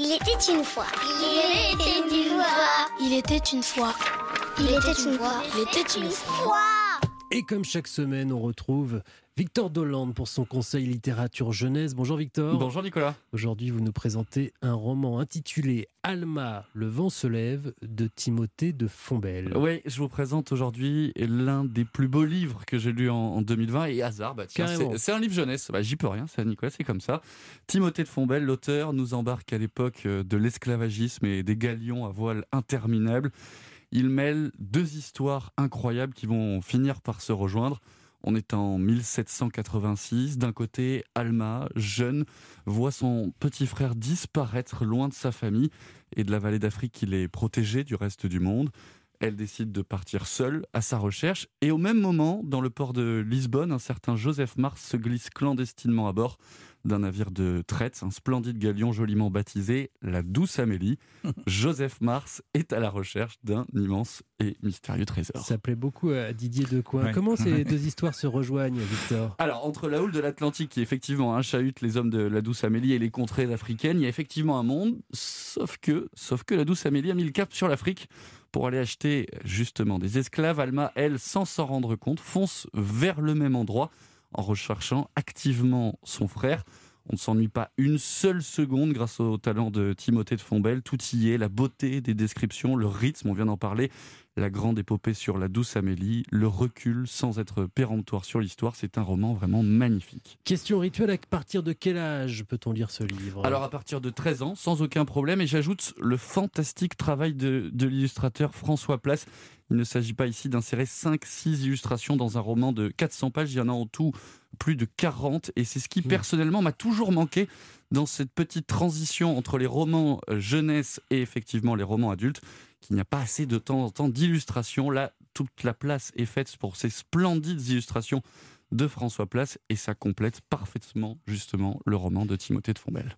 Il était une fois. Il était une fois. Il était une fois. Il était une fois. Il était une fois. Et comme chaque semaine, on retrouve Victor Dolande pour son conseil littérature jeunesse. Bonjour Victor. Bonjour Nicolas. Aujourd'hui, vous nous présentez un roman intitulé Alma, le vent se lève de Timothée de Fombelle. Oui, je vous présente aujourd'hui l'un des plus beaux livres que j'ai lu en, 2020 et hasard, bah c'est un livre jeunesse. Bah, J'y peux rien, c'est Nicolas, c'est comme ça. Timothée de Fombelle, l'auteur, nous embarque à l'époque euh, de l'esclavagisme et des galions à voile interminables. Il mêle deux histoires incroyables qui vont finir par se rejoindre. On est en 1786. D'un côté, Alma, jeune, voit son petit frère disparaître loin de sa famille et de la vallée d'Afrique qui est protégée du reste du monde. Elle décide de partir seule à sa recherche. Et au même moment, dans le port de Lisbonne, un certain Joseph Mars se glisse clandestinement à bord d'un navire de traite, un splendide galion joliment baptisé la Douce Amélie. Joseph Mars est à la recherche d'un immense et mystérieux trésor. Ça plaît beaucoup à Didier Decoing. Ouais. Comment ces deux histoires se rejoignent, Victor? Alors, entre la houle de l'Atlantique qui effectivement un chahute les hommes de la Douce Amélie et les contrées africaines, il y a effectivement un monde, sauf que, sauf que la Douce Amélie a mis le cap sur l'Afrique pour aller acheter justement des esclaves. Alma, elle, sans s'en rendre compte, fonce vers le même endroit en recherchant activement son frère. On ne s'ennuie pas une seule seconde grâce au talent de Timothée de Fombelle. Tout y est, la beauté des descriptions, le rythme, on vient d'en parler, la grande épopée sur la douce Amélie, le recul sans être péremptoire sur l'histoire. C'est un roman vraiment magnifique. Question rituelle, à partir de quel âge peut-on lire ce livre? Alors à partir de 13 ans, sans aucun problème, et j'ajoute le fantastique travail de, de l'illustrateur François Place. Il ne s'agit pas ici d'insérer 5-6 illustrations dans un roman de 400 pages, il y en a en tout plus de 40, et c'est ce qui Mmh. personnellement m'a toujours manqué dans cette petite transition entre les romans euh, jeunesse et effectivement les romans adultes, qu'il n'y a pas assez de temps en temps d'illustrations. Là, toute la place est faite pour ces splendides illustrations de François Place, et ça complète parfaitement justement le roman de Timothée de Fombelle.